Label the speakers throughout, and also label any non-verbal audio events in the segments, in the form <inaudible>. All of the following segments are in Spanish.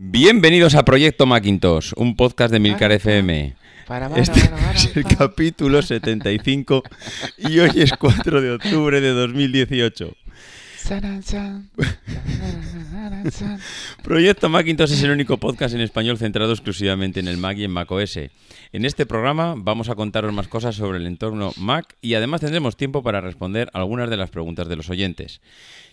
Speaker 1: Bienvenidos a Proyecto Macintosh, un podcast de Milcar FM.
Speaker 2: Para, para,
Speaker 1: Este
Speaker 2: para, <laughs>
Speaker 1: es el capítulo 75 y hoy es 4 de octubre de 2018.
Speaker 2: Saran, san, saran, san.
Speaker 1: Proyecto Macintosh es el único podcast en español centrado exclusivamente en el Mac y en macOS. En este programa vamos a contaros más cosas sobre el entorno Mac y además tendremos tiempo para responder algunas de las preguntas de los oyentes.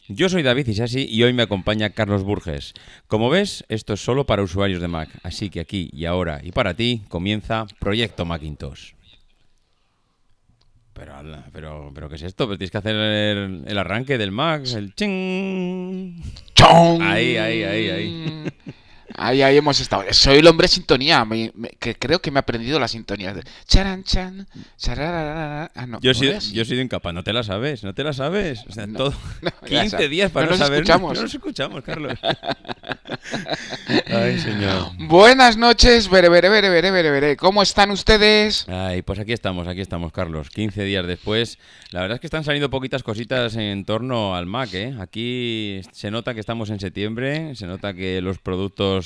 Speaker 1: Yo soy David Isasi y hoy me acompaña Carlos Burges. Como ves, esto es solo para usuarios de Mac, así que aquí y ahora y para ti comienza Proyecto Macintosh. Pero, pero, pero ¿qué es esto? Pero tienes que hacer el, el arranque del Mac, el ching.
Speaker 2: ¡Chong!
Speaker 1: Ahí, ahí, ahí, ahí. <laughs>
Speaker 2: Ahí, ahí hemos estado. Soy el hombre sintonía, me- me- que creo que me he aprendido las sintonías. de Charan, chan. Ah, no,
Speaker 1: Yo he
Speaker 2: ¿no
Speaker 1: sido,
Speaker 2: es?
Speaker 1: yo sido incapaz, no te la sabes, no te la sabes. O sea,
Speaker 2: No,
Speaker 1: todo, <laughs>
Speaker 2: no, ya
Speaker 1: 15
Speaker 2: sabes.
Speaker 1: días para
Speaker 2: No
Speaker 1: no,
Speaker 2: nos
Speaker 1: saber.
Speaker 2: escuchamos.
Speaker 1: No nos escuchamos, Carlos. <laughs> Ay, señor.
Speaker 2: Buenas noches, bere, bere, bere, bere, bere, bere. ¿Cómo están ustedes?
Speaker 1: Ay, pues aquí estamos, aquí estamos, Carlos. 15 días después. La verdad es que están saliendo poquitas cositas en torno al Mac, ¿eh? Aquí se nota que estamos en septiembre, se nota que los productos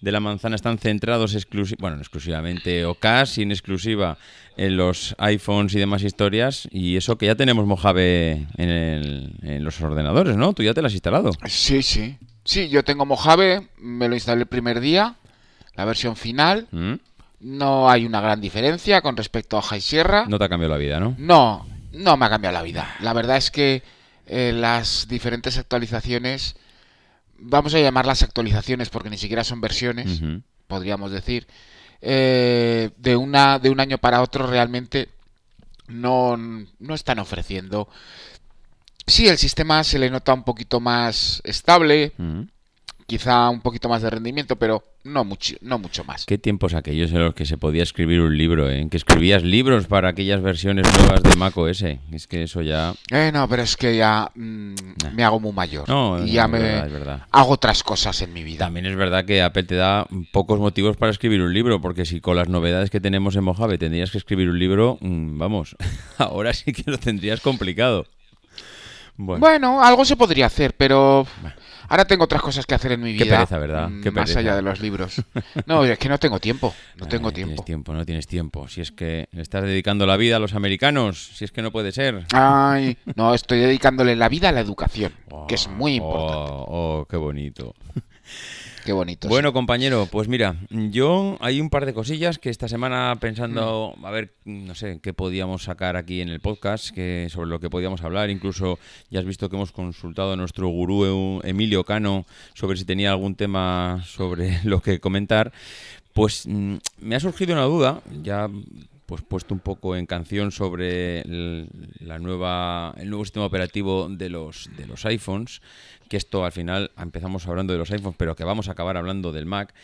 Speaker 1: de la manzana están centrados exclusi bueno, no exclusivamente o casi en exclusiva en los iPhones y demás historias. Y eso que ya tenemos Mojave en, el- en los ordenadores, ¿no? Tú ya te lo has instalado.
Speaker 2: Sí, sí. Sí, yo tengo Mojave, me lo instalé el primer día, la versión final.
Speaker 1: ¿Mm?
Speaker 2: No hay una gran diferencia con respecto a High Sierra.
Speaker 1: No te ha cambiado la vida, ¿no?
Speaker 2: No, no me ha cambiado la vida. La verdad es que eh, las diferentes actualizaciones, vamos a llamarlas actualizaciones porque ni siquiera son versiones, podríamos decir, eh, de, una, de un año para otro realmente no, no están ofreciendo. Sí, el sistema se le nota un poquito más estable. Quizá un poquito más de rendimiento, pero no mucho, no mucho más.
Speaker 1: ¿Qué tiempos aquellos en los que se podía escribir un libro, eh? Que escribías libros para aquellas versiones nuevas de Mac OS. Es que eso ya...
Speaker 2: Eh, no, pero es que ya mm, me hago muy mayor.
Speaker 1: No,
Speaker 2: y
Speaker 1: no,
Speaker 2: ya me
Speaker 1: verdad, es verdad.
Speaker 2: hago otras cosas en mi vida.
Speaker 1: También es verdad que Apple te da pocos motivos para escribir un libro, porque si con las novedades que tenemos en Mojave tendrías que escribir un libro, mm, vamos, <laughs> ahora sí que lo tendrías complicado. Bueno,
Speaker 2: Bueno, algo se podría hacer, pero ahora tengo otras cosas que hacer en mi
Speaker 1: Qué
Speaker 2: vida.
Speaker 1: pereza, ¿verdad?
Speaker 2: mm,
Speaker 1: Qué
Speaker 2: más
Speaker 1: pereza.
Speaker 2: allá de los libros. <laughs> No, es que no tengo tiempo. No tengo tiempo.
Speaker 1: Tienes tiempo, no tienes tiempo. Si es que le estás dedicando la vida a los americanos, si es que no puede ser.
Speaker 2: Ay, no, estoy dedicándole la vida a la educación, que es muy
Speaker 1: Oh,
Speaker 2: importante.
Speaker 1: Oh, qué bonito.
Speaker 2: Qué bonito. sí.
Speaker 1: Bueno, compañero, pues mira, yo hay un par de cosillas que esta semana pensando,
Speaker 2: Mm.
Speaker 1: a ver, no sé, qué podíamos sacar aquí en el podcast, que sobre lo que podíamos hablar. Incluso ya has visto que hemos consultado a nuestro gurú Emilio Cano sobre si tenía algún tema sobre <laughs> lo que comentar. Pues mm, me ha surgido una duda, ya pues puesto un poco en canción sobre el, la nueva, el nuevo sistema operativo de los, de los iPhones, que esto al final empezamos hablando de los iPhones, pero que vamos a acabar hablando del Mac,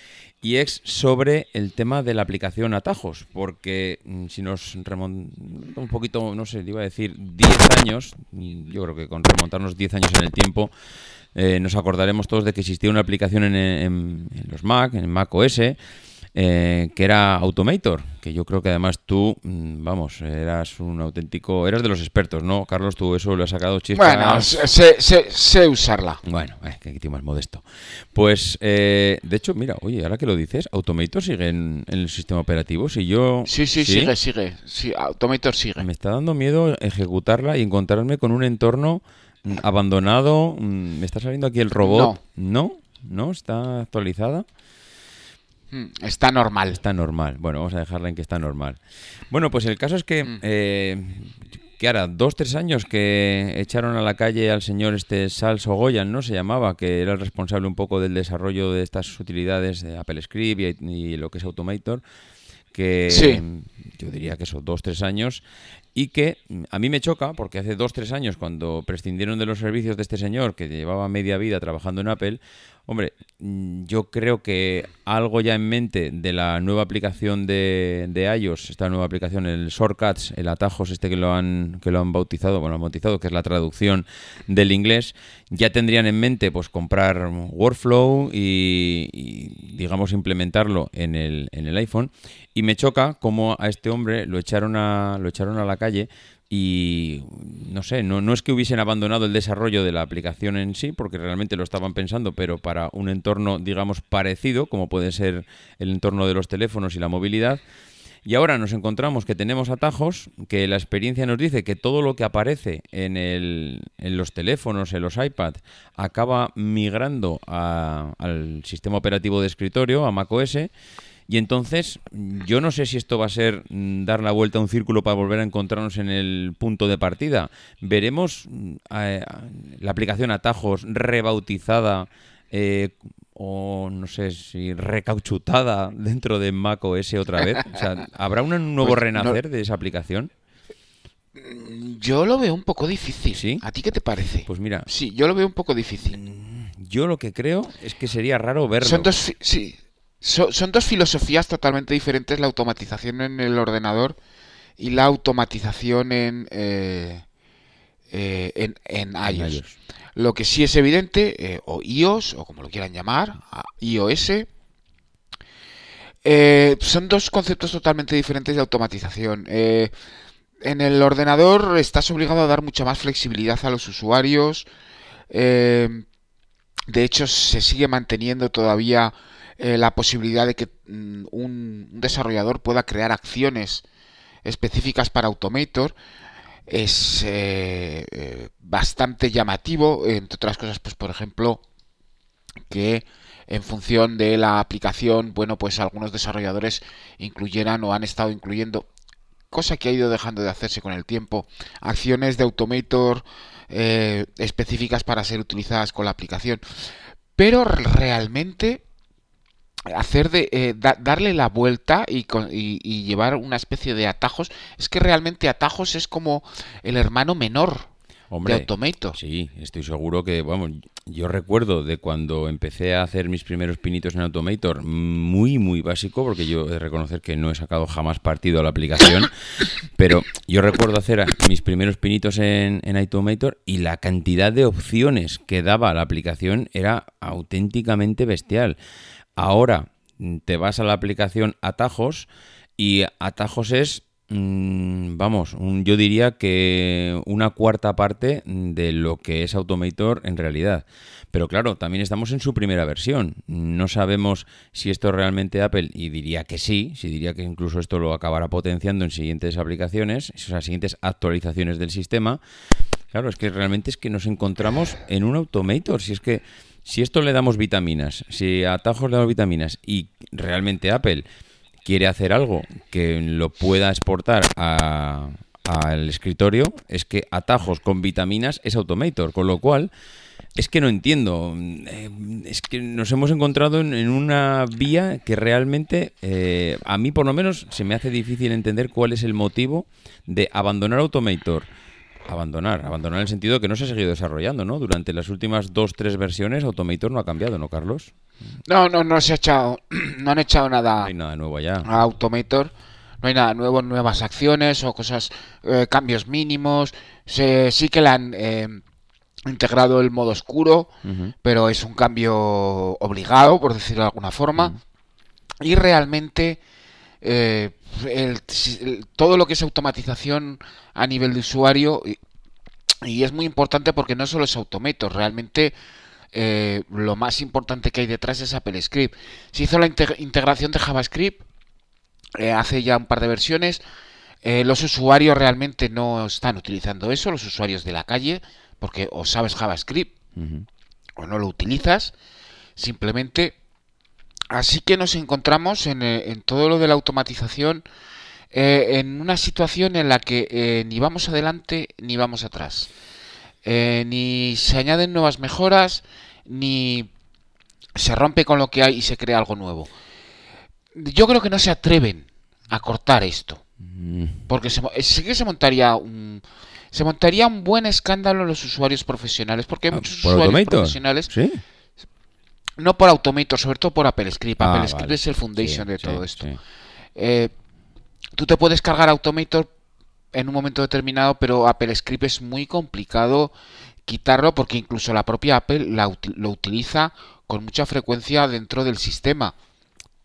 Speaker 1: y es sobre el tema de la aplicación atajos, porque mm, si nos remontamos un poquito, no sé, iba a decir 10 años, yo creo que con remontarnos 10 años en el tiempo, eh, nos acordaremos todos de que existía una aplicación en, en- en los Mac, en Mac OS, eh, que era Automator, que yo creo que además tú, mm, vamos, eras un auténtico, eras de los expertos, ¿no? Carlos, tú eso lo has sacado chispas.
Speaker 2: Bueno, sé, sé- sé usarla.
Speaker 1: Bueno, eh, que tío más modesto. Pues, eh, de hecho, mira, oye, ahora que lo dices, Automator sigue en, en el sistema operativo. Si yo.
Speaker 2: Sí, sí, sigue, sigue. Sí, Automator sigue.
Speaker 1: Me está dando miedo ejecutarla y encontrarme con un entorno mm, abandonado. mm, Me está saliendo aquí el robot. No, no, está actualizada.
Speaker 2: Mm, Está normal.
Speaker 1: Está normal. Bueno, vamos a dejarla en que está normal. Bueno, pues el caso es que,
Speaker 2: Mm.
Speaker 1: eh, que ahora, dos, tres años que echaron a la calle al señor este Sal Sogoyan, ¿no? Se llamaba, que era el responsable un poco del desarrollo de estas utilidades de Apple Script y, y lo que es Automator, que
Speaker 2: Sí.
Speaker 1: yo diría que eso, dos, tres años, y que a mí me choca, porque hace dos, tres años, cuando prescindieron de los servicios de este señor, que llevaba media vida trabajando en Apple, Hombre, yo creo que algo ya en mente de la nueva aplicación de, de iOS, esta nueva aplicación, el Shortcuts, el atajos este que lo han que lo han bautizado, bueno, han bautizado, que es la traducción del inglés, ya tendrían en mente pues comprar Workflow y, y, digamos implementarlo en el, en el iPhone. Y me choca cómo a este hombre lo echaron a, lo echaron a la calle y no sé, no, no es que hubiesen abandonado el desarrollo de la aplicación en sí, porque realmente lo estaban pensando, pero para un entorno, digamos, parecido, como puede ser el entorno de los teléfonos y la movilidad. Y ahora nos encontramos que tenemos atajos, que la experiencia nos dice que todo lo que aparece en, el, en los teléfonos, en los iPads, acaba migrando al sistema operativo de escritorio, a macOS, y entonces, yo no sé si esto va a ser mm, dar la vuelta a un círculo para volver a encontrarnos en el punto de partida. Veremos mm, la aplicación Atajos rebautizada eh, o no sé si recauchutada dentro de Mac OS otra vez. O sea, ¿habrá un nuevo pues renacer de esa aplicación?
Speaker 2: Mm, yo lo veo un poco difícil.
Speaker 1: ¿Sí?
Speaker 2: ¿A ti qué te parece?
Speaker 1: Pues mira.
Speaker 2: Sí, yo lo veo un poco difícil.
Speaker 1: Yo lo que creo es que sería raro verlo.
Speaker 2: Son dos, sí, son dos filosofías totalmente diferentes, la automatización en el ordenador y la automatización en, eh, eh, en, iOS. Lo que sí es evidente, eh, o iOS, o como lo quieran llamar, iOS, son dos conceptos totalmente diferentes de automatización. en el ordenador estás obligado a dar mucha más flexibilidad a los usuarios. de hecho, se sigue manteniendo todavía eh, la posibilidad de que mm, un desarrollador pueda crear acciones específicas para Automator es eh, eh, bastante llamativo, entre otras cosas, pues por ejemplo, que en función de la aplicación, bueno, pues algunos desarrolladores incluyeran o han estado incluyendo, cosa que ha ido dejando de hacerse con el tiempo, acciones de Automator específicas para ser utilizadas con la aplicación. Pero realmente hacer de eh, darle la vuelta y, y, llevar una especie de atajos es que realmente atajos es como el hermano menor de Automator.
Speaker 1: Sí, estoy seguro que, vamos, yo recuerdo de cuando empecé a hacer mis primeros pinitos en Automator, muy, muy básico, porque yo he de reconocer que no he sacado jamás partido a la aplicación, <coughs> pero yo recuerdo hacer mis primeros pinitos en, en Automator y la cantidad de opciones que daba la aplicación era auténticamente bestial. Ahora te vas a la aplicación Atajos y Atajos es, mm, vamos, yo diría que una cuarta parte de lo que es Automator en realidad. Pero claro, también estamos en su primera versión. No sabemos si esto es realmente Apple y diría que sí, si diría que incluso esto lo acabará potenciando en siguientes aplicaciones, o sea, siguientes actualizaciones del sistema. Claro, es que realmente es que nos encontramos en un Automator. Si es que si esto le damos vitaminas, si a atajos le damos vitaminas y realmente Apple quiere hacer algo que lo pueda exportar al escritorio, es que atajos con vitaminas es Automator, con lo cual es que no entiendo. Eh, es que nos hemos encontrado en, una vía que realmente eh, a mí por lo menos se me hace difícil entender cuál es el motivo de abandonar Automator Abandonar, abandonar en el sentido que no se ha seguido desarrollando, ¿no? Durante las últimas dos, tres versiones Automator no ha cambiado, ¿no, Carlos?
Speaker 2: No, no, no se ha echado, <clears throat> no han echado nada.
Speaker 1: No hay nada nuevo allá.
Speaker 2: A Automator, no hay nada nuevo, nuevas acciones o cosas, eh, cambios mínimos. Se, sí que le han eh, integrado el modo oscuro, pero es un cambio obligado, por decirlo de alguna forma. Y realmente eh, todo lo que es automatización a nivel de usuario y, es muy importante porque no solo es Automator, realmente eh, lo más importante que hay detrás es Apple Script. Se hizo la integración de JavaScript eh, hace ya un par de versiones. los usuarios realmente no están utilizando eso, los usuarios de la calle, porque o sabes JavaScript o no lo utilizas. Simplemente Así que nos encontramos en, eh, todo lo de la automatización eh, en una situación en la que eh, ni vamos adelante ni vamos atrás. ni se añaden nuevas mejoras, ni se rompe con lo que hay y se crea algo nuevo. Yo creo que no se atreven a cortar esto. Mm. Porque se, sí que se montaría un, se montaría un buen escándalo en los usuarios profesionales. Porque hay ah, muchos usuarios profesionales no por Automator, sobre todo por Apple Script. Ah, Apple Script es el foundation de todo esto. Eh, tú te puedes cargar Automator en un momento determinado, pero Apple Script es muy complicado quitarlo porque incluso la propia Apple lo utiliza con mucha frecuencia dentro del sistema.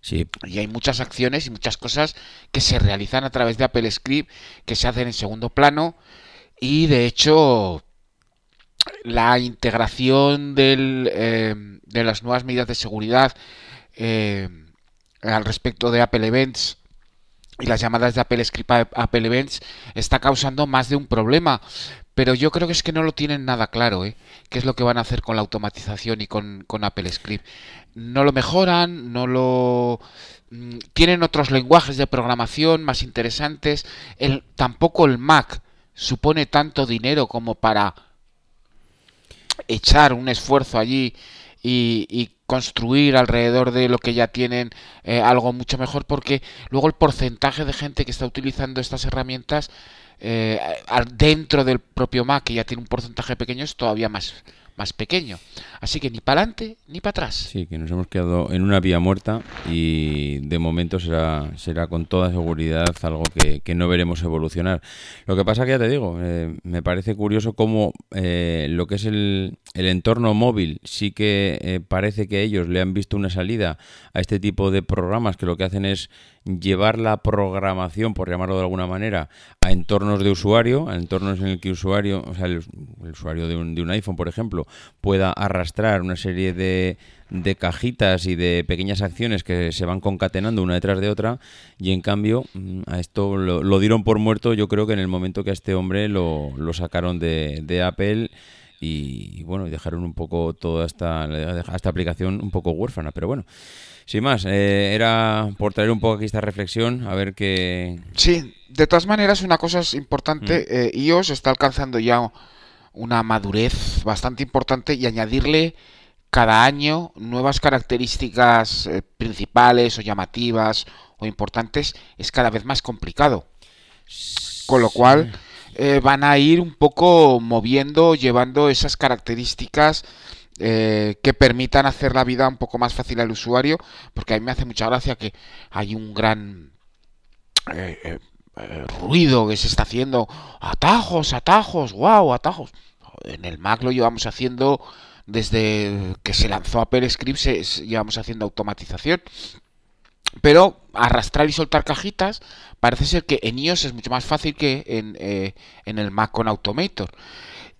Speaker 1: Sí.
Speaker 2: Y hay muchas acciones y muchas cosas que se realizan a través de Apple Script, que se hacen en segundo plano. Y de hecho, la integración eh, de las nuevas medidas de seguridad eh, al respecto de Apple Events y las llamadas de Apple Script a Apple Events está causando más de un problema. Pero yo creo que es que no lo tienen nada claro, ¿eh? ¿Qué es lo que van a hacer con la automatización y con, con Apple Script? No lo mejoran, no lo... Mm, tienen otros lenguajes de programación más interesantes. Tampoco el Mac supone tanto dinero como para echar un esfuerzo allí y, construir alrededor de lo que ya tienen eh, algo mucho mejor porque luego el porcentaje de gente que está utilizando estas herramientas eh, dentro del propio Mac que ya tiene un porcentaje pequeño es todavía más más pequeño. Así que ni para adelante ni para atrás.
Speaker 1: Sí, que nos hemos quedado en una vía muerta y de momento será, será con toda seguridad algo que, no veremos evolucionar. Lo que pasa que ya te digo, eh, me parece curioso cómo eh, lo que es el, el, entorno móvil sí que eh, parece que ellos le han visto una salida a este tipo de programas que lo que hacen es llevar la programación, por llamarlo de alguna manera, a entornos de usuario, a entornos en el que usuario, o sea, el, usuario de un, de un, iPhone, por ejemplo, pueda arrastrar una serie de, de, cajitas y de pequeñas acciones que se van concatenando una detrás de otra, y en cambio mm, a esto lo, dieron por muerto, yo creo que en el momento que a este hombre lo, lo sacaron de, de Apple y, bueno, dejaron un poco toda esta, esta aplicación un poco huérfana, pero bueno. Sin más, eh, era por traer un poco aquí esta reflexión, a ver qué...
Speaker 2: Sí, de todas maneras una cosa es importante, mm. eh, iOS está alcanzando ya una madurez bastante importante y añadirle cada año nuevas características eh, principales o llamativas o importantes es cada vez más complicado. Con lo cual van a ir un poco moviendo, llevando esas características eh, que permitan hacer la vida un poco más fácil al usuario, porque a mí me hace mucha gracia que hay un gran eh, eh, ruido que se está haciendo, atajos, atajos, wow, atajos. En el Mac lo llevamos haciendo desde que se lanzó Apple Script, llevamos haciendo automatización. Pero arrastrar y soltar cajitas parece ser que en iOS es mucho más fácil que en, en el Mac con Automator.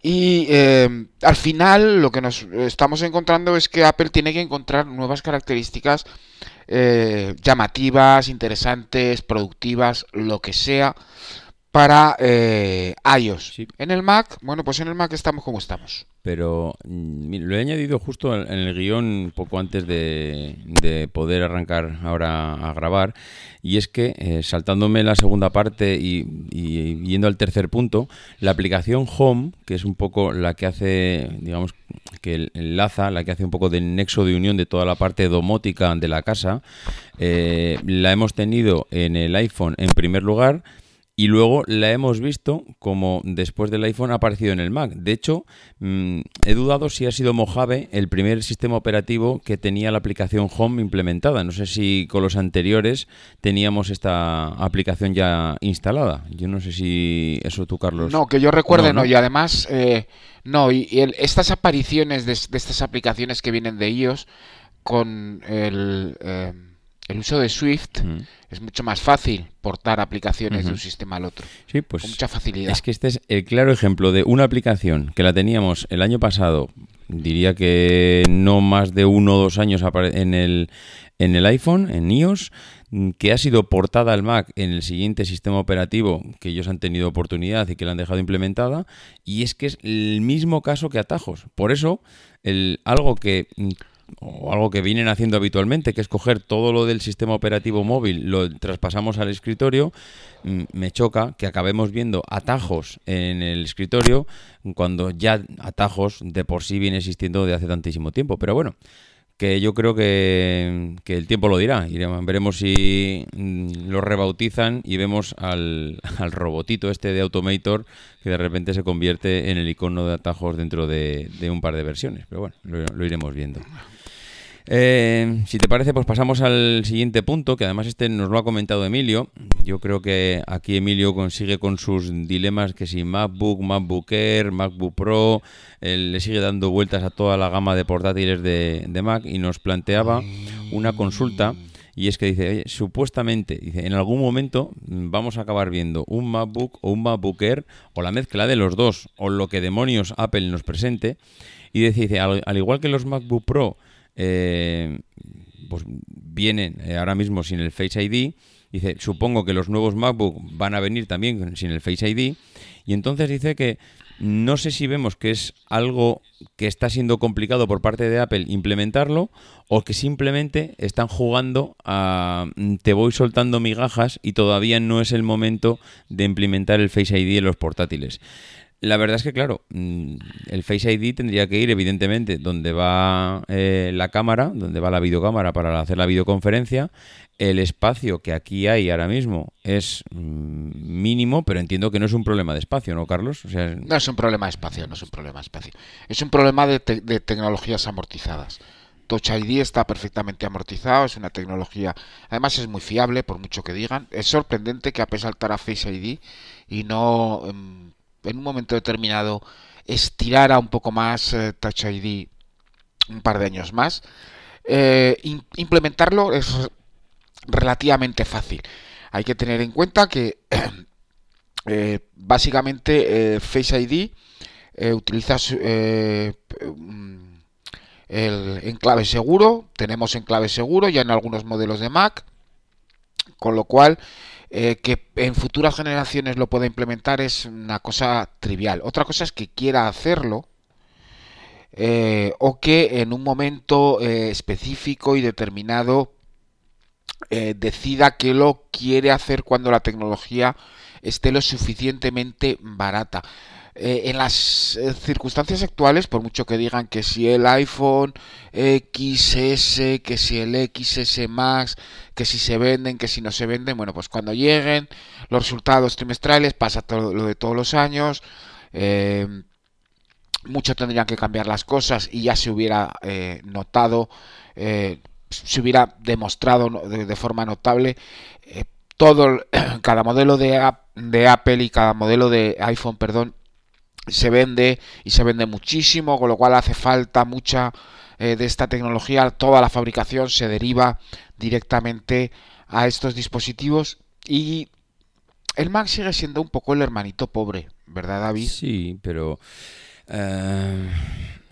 Speaker 2: Y eh, al final lo que nos estamos encontrando es que Apple tiene que encontrar nuevas características eh, llamativas, interesantes, productivas, lo que sea, para eh, iOS. En el Mac, bueno, pues en el Mac estamos como estamos.
Speaker 1: Pero mm, lo he añadido justo en el guion poco antes de, poder arrancar ahora a grabar. Y es que, eh, saltándome la segunda parte y, yendo al tercer punto, la aplicación Home, que es un poco la que hace, digamos, que enlaza, la que hace un poco de nexo de unión de toda la parte domótica de la casa, eh, la hemos tenido en el iPhone en primer lugar y luego la hemos visto como después del iPhone ha aparecido en el Mac. De hecho, mm, he dudado si ha sido Mojave el primer sistema operativo que tenía la aplicación Home implementada. No sé si con los anteriores teníamos esta aplicación ya instalada. Yo no sé si eso tú, Carlos.
Speaker 2: No, que yo recuerde, no, Y además, eh, no, y, estas apariciones de, estas aplicaciones que vienen de iOS con el... Eh, el uso de Swift es mucho más fácil portar aplicaciones de un sistema al otro.
Speaker 1: Sí, pues.
Speaker 2: Con mucha facilidad.
Speaker 1: Es que este es el claro ejemplo de una aplicación que la teníamos el año pasado, diría que no más de uno o dos años en el, en el iPhone, en iOS, que ha sido portada al Mac en el siguiente sistema operativo que ellos han tenido oportunidad y que la han dejado implementada, y es que es el mismo caso que atajos. Por eso, el, algo que o algo que vienen haciendo habitualmente, que es coger todo lo del sistema operativo móvil, lo traspasamos al escritorio, mm, me choca que acabemos viendo atajos en el escritorio cuando ya atajos de por sí viene existiendo de hace tantísimo tiempo. Pero bueno, que yo creo que, el tiempo lo dirá. veremos si mm, lo rebautizan y vemos <laughs> al, robotito este de Automator que de repente se convierte en el icono de atajos dentro de, un par de versiones. Pero bueno, lo iremos viendo. Eh, si te parece, pues pasamos al siguiente punto, que además este nos lo ha comentado Emilio. Yo creo que aquí Emilio consigue con sus dilemas que si MacBook, MacBook Air, MacBook Pro, le sigue dando vueltas a toda la gama de portátiles de, Mac y nos planteaba una consulta y es que dice, supuestamente, dice, en algún momento vamos a acabar viendo un MacBook o un MacBook Air o la mezcla de los dos o lo que demonios Apple nos presente y dice, al, igual que los MacBook Pro eh, pues vienen eh, ahora mismo sin el Face ID, dice, supongo que los nuevos MacBook van a venir también sin el Face ID y entonces dice que no sé si vemos que es algo que está siendo complicado por parte de Apple implementarlo o que simplemente están jugando a mm, te voy soltando migajas y todavía no es el momento de implementar el Face ID en los portátiles. La verdad es que, claro, mm, el Face ID tendría que ir, evidentemente, donde va eh, la cámara, donde va la videocámara para hacer la videoconferencia. El espacio que aquí hay ahora mismo es mm, mínimo, pero entiendo que no es un problema de espacio, ¿no, Carlos?
Speaker 2: No es un problema de espacio, no es un problema de espacio. Es un problema de, de tecnologías amortizadas. Touch ID está perfectamente amortizado, es una tecnología, además es muy fiable, por mucho que digan. Es sorprendente que Apple saltara Face ID y no em, en un momento determinado estirara un poco más eh, Touch ID un par de años más, eh, implementarlo es relativamente fácil. Hay que tener en cuenta que <coughs> eh, básicamente Face ID utiliza mm, el enclave seguro, tenemos enclave seguro ya en algunos modelos de Mac, con lo cual eh, que en futuras generaciones lo pueda implementar es una cosa trivial. Otra cosa es que quiera hacerlo eh, o que en un momento eh, específico y determinado decida que lo quiere hacer cuando la tecnología esté lo suficientemente barata. Eh, en las eh, circunstancias actuales, por mucho que digan que si el iPhone XS, que si el XS Max, que si se venden, que si no se venden, bueno, pues cuando lleguen los resultados trimestrales pasa todo lo de todos los años. Eh, mucho tendrían que cambiar las cosas y ya se hubiera notado, se hubiera demostrado de, forma notable todo <clears throat> cada modelo de, de Apple y cada modelo de iPhone, perdón, se vende y se vende muchísimo, con lo cual hace falta mucha eh, de esta tecnología. Toda la fabricación se deriva directamente a estos dispositivos y el Mac sigue siendo un poco el hermanito pobre, ¿verdad, David?
Speaker 1: Sí, pero eh,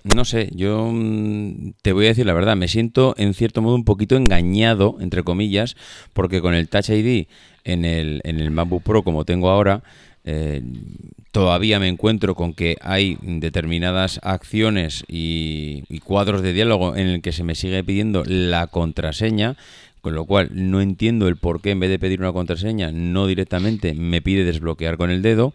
Speaker 1: no sé, yo mm, te voy a decir la verdad, me siento en cierto modo un poquito engañado, entre comillas, porque con el Touch ID en el, en el MacBook Pro como tengo ahora, eh, todavía me encuentro con que hay determinadas acciones y, cuadros de diálogo en el que se me sigue pidiendo la contraseña, con lo cual no entiendo el por qué en vez de pedir una contraseña no directamente me pide desbloquear con el dedo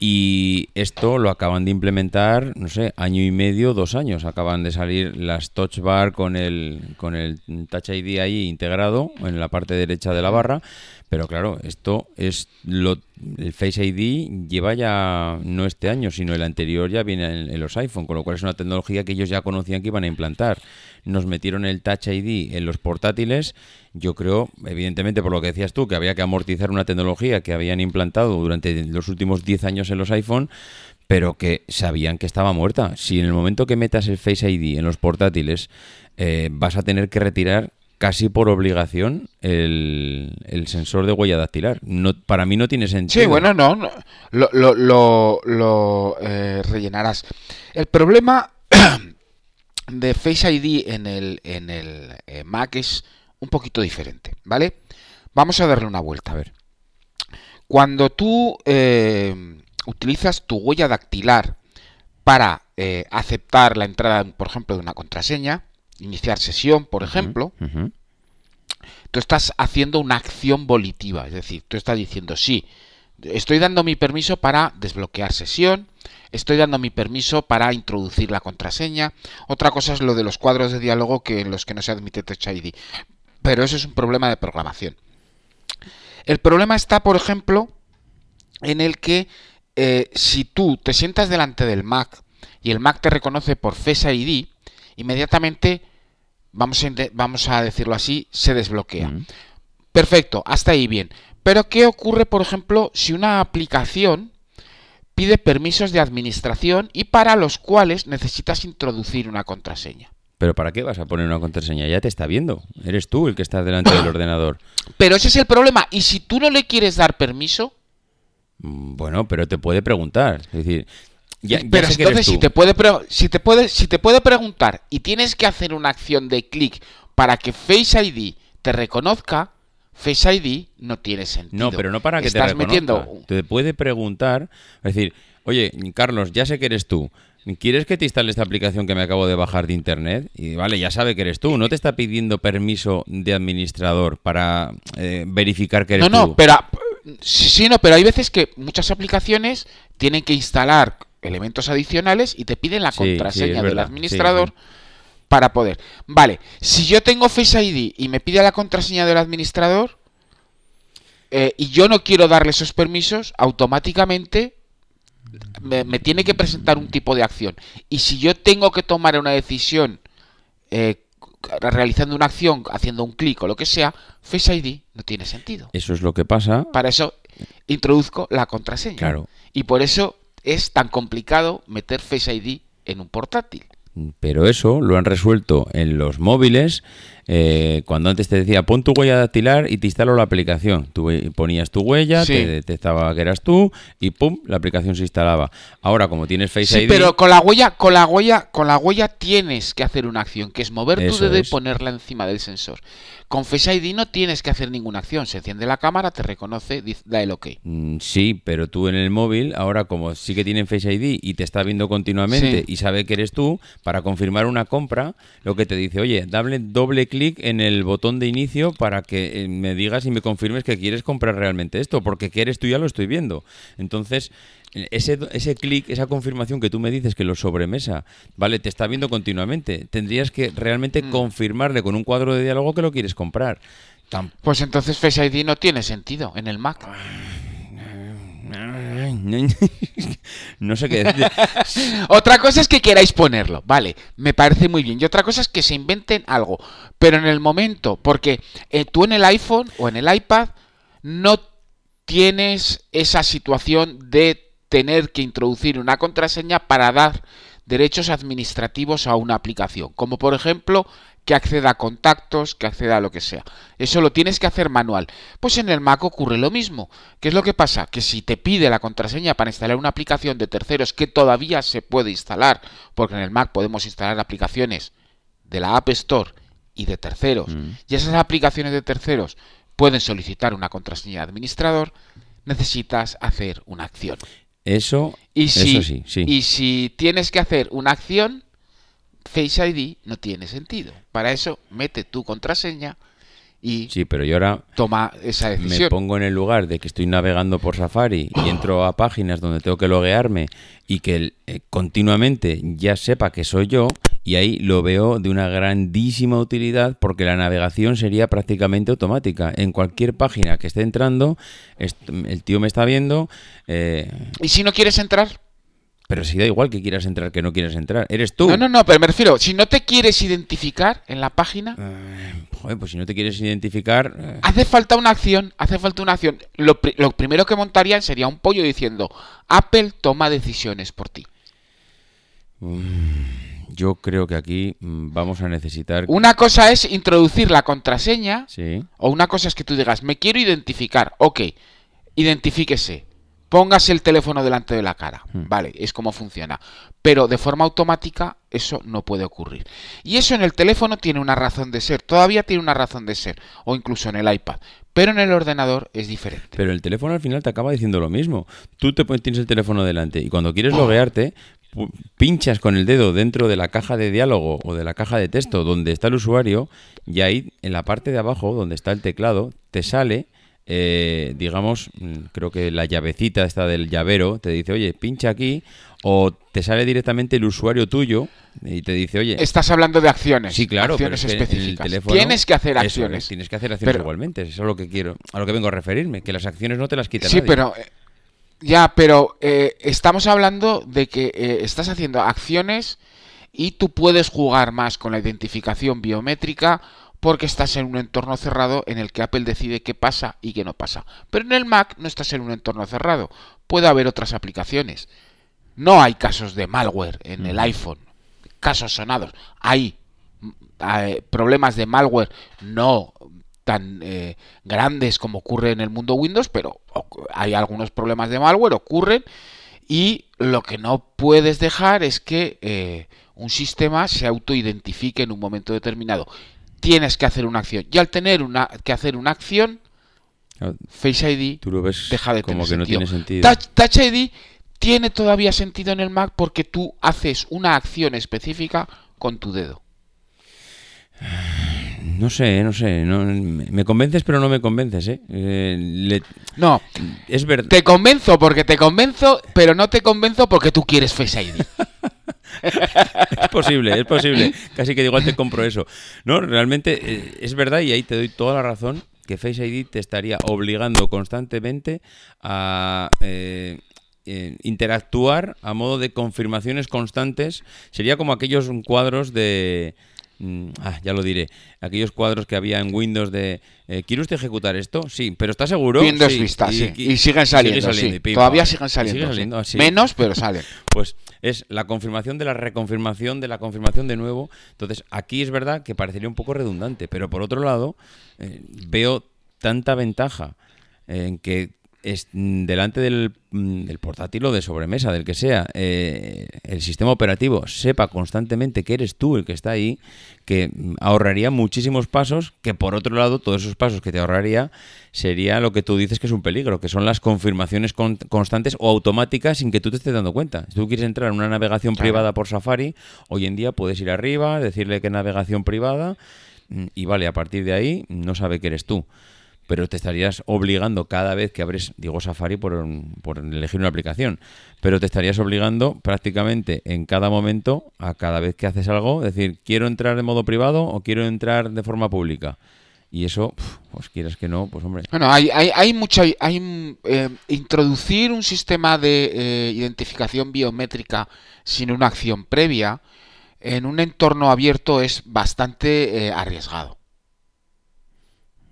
Speaker 1: y esto lo acaban de implementar, no sé, año y medio, dos años. Acaban de salir las Touch Bar con el, con el Touch ID ahí integrado en la parte derecha de la barra. Pero claro, esto es lo el Face ID lleva ya no este año, sino el anterior ya viene en, los iPhone, con lo cual es una tecnología que ellos ya conocían que iban a implantar. Nos metieron el Touch ID en los portátiles. Yo creo, evidentemente, por lo que decías tú, que había que amortizar una tecnología que habían implantado durante los últimos 10 años en los iPhone, pero que sabían que estaba muerta. Si en el momento que metas el Face ID en los portátiles eh, vas a tener que retirar casi por obligación el, sensor de huella dactilar. No, para mí no tiene sentido.
Speaker 2: Sí, bueno, no, lo, eh, rellenarás. El problema <coughs> de Face ID en el, en el eh, Mac es un poquito diferente, ¿vale? Vamos a darle una vuelta, a ver. Cuando tú eh, utilizas tu huella dactilar para aceptar la entrada, por ejemplo, de una contraseña, iniciar sesión, por ejemplo, tú estás haciendo una acción volitiva, es decir, tú estás diciendo, sí, estoy dando mi permiso para desbloquear sesión, estoy dando mi permiso para introducir la contraseña, otra cosa es lo de los cuadros de diálogo que en los que no se admite Touch ID, pero eso es un problema de programación. El problema está, por ejemplo, en el que eh, si tú te sientas delante del Mac y el Mac te reconoce por Face ID, inmediatamente, vamos a, vamos a decirlo así, se desbloquea. Perfecto, hasta ahí bien. Pero ¿qué ocurre, por ejemplo, si una aplicación pide permisos de administración y para los cuales necesitas introducir una contraseña?
Speaker 1: Pero ¿para qué vas a poner una contraseña? Ya te está viendo. Eres tú el que está delante del <coughs> ordenador.
Speaker 2: Pero ese es el problema. Y si tú no le quieres dar permiso,
Speaker 1: Mm, Bueno, pero te puede preguntar. Es decir, ya, ya
Speaker 2: pero entonces si
Speaker 1: tú.
Speaker 2: te puede si te puede si te puede preguntar y tienes que hacer una acción de clic para que Face ID te reconozca, Face ID no tiene sentido.
Speaker 1: No, pero no para que te
Speaker 2: Estás
Speaker 1: reconozca.
Speaker 2: metiendo
Speaker 1: Te puede preguntar, es decir, oye, Carlos, ya sé que eres tú. ¿Quieres que te instale esta aplicación que me acabo de bajar de internet? Y vale, ya sabe que eres tú. No te está pidiendo permiso de administrador para eh, verificar que eres
Speaker 2: No, no,
Speaker 1: tú.
Speaker 2: pero sí, sí, no, pero hay veces que muchas aplicaciones tienen que instalar elementos adicionales y te piden la
Speaker 1: Sí, sí, es
Speaker 2: contraseña del administrador
Speaker 1: Sí,
Speaker 2: para poder. Vale, si yo tengo Face ID y me pide la contraseña del administrador eh, y yo no quiero darle esos permisos, automáticamente me, me tiene que presentar un tipo de acción. Y si yo tengo que tomar una decisión eh, realizando una acción, haciendo un clic o lo que sea, Face ID no tiene sentido.
Speaker 1: Eso es lo que pasa.
Speaker 2: Para eso introduzco la contraseña.
Speaker 1: Claro.
Speaker 2: Y por eso es tan complicado meter Face ID en un portátil.
Speaker 1: Pero eso lo han resuelto en los móviles. Eh, cuando antes te decía pon tu huella dactilar y te instalo la aplicación. Tú ponías tu huella,
Speaker 2: Sí.
Speaker 1: te detectaba que eras tú y pum, la aplicación se instalaba. Ahora, como tienes Face
Speaker 2: Sí,
Speaker 1: ID,
Speaker 2: pero con la huella, con la huella, con la huella tienes que hacer una acción, que es mover tu dedo y ponerla encima del sensor. Con Face ID no tienes que hacer ninguna acción. Se enciende la cámara, te reconoce, da el OK.
Speaker 1: Mm, Sí, pero tú en el móvil, ahora como sí que tienen Face ID y te está viendo continuamente
Speaker 2: Sí.
Speaker 1: y sabe que eres tú, para confirmar una compra, lo que te dice, oye, dale doble clic en el botón de inicio para que eh, me digas y me confirmes que quieres comprar realmente esto, porque que eres tú ya lo estoy viendo. Entonces, eh, ese, ese clic, esa confirmación que tú me dices que lo sobremesa, vale, te está viendo continuamente. Tendrías que realmente
Speaker 2: Mm.
Speaker 1: confirmarle con un cuadro de diálogo que lo quieres comprar.
Speaker 2: Pues entonces Face ID no tiene sentido en el Mac. <laughs>
Speaker 1: No sé qué decir. <laughs>
Speaker 2: Otra cosa es que queráis ponerlo, vale, me parece muy bien. Y otra cosa es que se inventen algo, pero en el momento, porque eh, tú en el iPhone o en el iPad no tienes esa situación de tener que introducir una contraseña para dar derechos administrativos a una aplicación, como por ejemplo que acceda a contactos, que acceda a lo que sea. Eso lo tienes que hacer manual. Pues en el Mac ocurre lo mismo. ¿Qué es lo que pasa? Que si te pide la contraseña para instalar una aplicación de terceros que todavía se puede instalar, porque en el Mac podemos instalar aplicaciones de la App Store y de terceros,
Speaker 1: Mm.
Speaker 2: y esas aplicaciones de terceros pueden solicitar una contraseña de administrador, necesitas hacer una acción.
Speaker 1: Eso,
Speaker 2: Y si,
Speaker 1: eso sí, sí.
Speaker 2: y si tienes que hacer una acción, Face ID no tiene sentido. Para eso, mete tu contraseña y
Speaker 1: Sí, pero yo ahora
Speaker 2: toma esa
Speaker 1: me
Speaker 2: decisión.
Speaker 1: pongo en el lugar de que estoy navegando por Safari y entro a páginas donde tengo que loguearme y que eh, continuamente ya sepa que soy yo y ahí lo veo de una grandísima utilidad porque la navegación sería prácticamente automática. En cualquier página que esté entrando, el tío me está viendo, eh,
Speaker 2: ¿Y si no quieres entrar?
Speaker 1: Pero si da igual que quieras entrar, que no quieras entrar, eres tú.
Speaker 2: No, no, no, pero me refiero, si no te quieres identificar en la página,
Speaker 1: Eh, joder, pues si no te quieres identificar... eh,
Speaker 2: hace falta una acción, hace falta una acción. Lo, pri- lo primero que montarían sería un pollo diciendo, Apple toma decisiones por ti.
Speaker 1: Yo creo que aquí mm, vamos a necesitar...
Speaker 2: Una cosa es introducir la contraseña
Speaker 1: Sí.
Speaker 2: O una cosa es que tú digas, me quiero identificar. Ok, identifíquese. Póngase el teléfono delante de la cara.
Speaker 1: Hmm.
Speaker 2: Vale, es como funciona. Pero de forma automática eso no puede ocurrir. Y eso en el teléfono tiene una razón de ser. Todavía tiene una razón de ser. O incluso en el iPad. Pero en el ordenador es diferente.
Speaker 1: Pero el teléfono al final te acaba diciendo lo mismo. Tú te tienes el teléfono delante y cuando quieres loguearte, pinchas con el dedo dentro de la caja de diálogo o de la caja de texto donde está el usuario y ahí en la parte de abajo donde está el teclado te sale, eh, digamos, mm, creo que la llavecita esta del llavero te dice, oye, pincha aquí o te sale directamente el usuario tuyo y te dice, oye,
Speaker 2: Estás hablando de acciones.
Speaker 1: Sí, claro, pero
Speaker 2: Acciones
Speaker 1: es que en el
Speaker 2: específicas.
Speaker 1: teléfono-
Speaker 2: Tienes que hacer acciones.
Speaker 1: es, tienes que hacer acciones
Speaker 2: Pero-
Speaker 1: igualmente. Eso es lo que quiero, a lo que vengo a referirme, que las acciones no te las quita
Speaker 2: Sí,
Speaker 1: nadie.
Speaker 2: pero eh, ya, pero eh, estamos hablando de que eh, estás haciendo acciones y tú puedes jugar más con la identificación biométrica porque estás en un entorno cerrado en el que Apple decide qué pasa y qué no pasa. Pero en el Mac no estás en un entorno cerrado. Puede haber otras aplicaciones. No hay casos de malware en el iPhone. Casos sonados. Hay, eh, problemas de malware no tan eh, grandes como ocurre en el mundo Windows, pero hay algunos problemas de malware, ocurren, y lo que no puedes dejar es que eh, un sistema se autoidentifique en un momento determinado. Tienes que hacer una acción. Y al tener una, que hacer una acción, Face ID
Speaker 1: Tú lo ves
Speaker 2: deja de
Speaker 1: como
Speaker 2: tener
Speaker 1: que no
Speaker 2: sentido.
Speaker 1: tiene sentido.
Speaker 2: Touch, Touch ID tiene todavía sentido en el Mac porque tú haces una acción específica con tu dedo.
Speaker 1: No sé, no sé. no- me convences, pero no me convences, ¿eh? Eh, le-
Speaker 2: No,
Speaker 1: es verdad.
Speaker 2: te convenzo porque te convenzo, pero no te convenzo porque tú quieres Face ID. <laughs>
Speaker 1: Es posible, es posible. Casi que igual te compro eso. No, realmente eh, es verdad y ahí te doy toda la razón que Face ID te estaría obligando constantemente a eh, eh, interactuar a modo de confirmaciones constantes. Sería como aquellos cuadros de... mm, Ah, ya lo diré. Aquellos cuadros que había en Windows de... eh, ¿Quiere usted ejecutar esto? Sí, pero ¿está seguro?
Speaker 2: Windows
Speaker 1: Sí.
Speaker 2: Vista, sí.
Speaker 1: y-
Speaker 2: Y siguen saliendo,
Speaker 1: sigue
Speaker 2: sí.
Speaker 1: y pim,
Speaker 2: Todavía siguen
Speaker 1: Y
Speaker 2: saliendo.
Speaker 1: sigue saliendo, así.
Speaker 2: Menos, pero <laughs> salen.
Speaker 1: Pues es la confirmación de la reconfirmación de la confirmación de nuevo. Entonces, aquí es verdad que parecería un poco redundante, pero por otro lado, eh, veo tanta ventaja en que es, mm, delante del, mm, del portátil o de sobremesa, del que sea, eh, el sistema operativo sepa constantemente que eres tú el que está ahí, que mm, ahorraría muchísimos pasos, que por otro lado, todos esos pasos que te ahorraría sería lo que tú dices que es un peligro, que son las confirmaciones con- constantes o automáticas sin que tú te estés dando cuenta. Si tú quieres entrar en una navegación
Speaker 2: Claro.
Speaker 1: privada por Safari, hoy en día puedes ir arriba, decirle que navegación privada y vale, a partir de ahí no sabe que eres tú. Pero te estarías obligando cada vez que abres, digo Safari por, por elegir una aplicación, pero te estarías obligando prácticamente en cada momento, a cada vez que haces algo, decir, quiero entrar de modo privado o quiero entrar de forma pública. Y eso, pues quieras que no, pues hombre.
Speaker 2: Bueno, hay, hay, hay mucha. Hay, eh, introducir un sistema de eh, identificación biométrica sin una acción previa en un entorno abierto es bastante eh, arriesgado.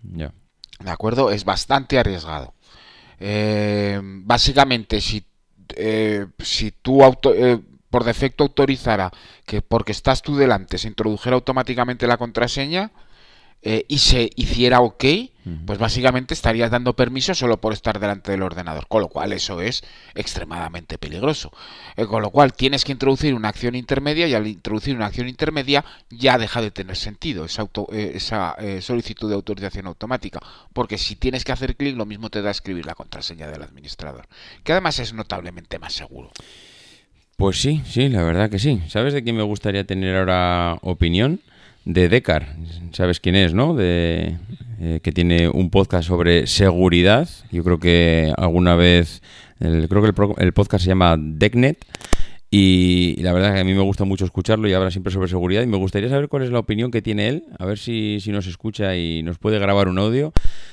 Speaker 1: Ya.
Speaker 2: ¿De acuerdo? Es bastante arriesgado. Eh, básicamente, si, eh, si tú eh, por defecto autorizara que porque estás tú delante se introdujera automáticamente la contraseña eh, y se hiciera OK, pues básicamente estarías dando permiso solo por estar delante del ordenador, con lo cual eso es extremadamente peligroso. Eh, con lo cual tienes que introducir una acción intermedia y al introducir una acción intermedia ya deja de tener sentido esa, auto- eh, esa eh, solicitud de autorización automática, porque si tienes que hacer clic lo mismo te da escribir la contraseña del administrador, que además es notablemente más seguro.
Speaker 1: Pues sí, sí, la verdad que sí. ¿Sabes de quién me gustaría tener ahora opinión? De Decar. ¿Sabes quién es, no? De, eh, que tiene un podcast sobre seguridad. Yo creo que alguna vez, el- creo que el, el podcast se llama DECnet. Y, la verdad que a mí me gusta mucho escucharlo y habla siempre sobre seguridad. Y me gustaría saber cuál es la opinión que tiene él. A ver si, si nos escucha y nos puede grabar un audio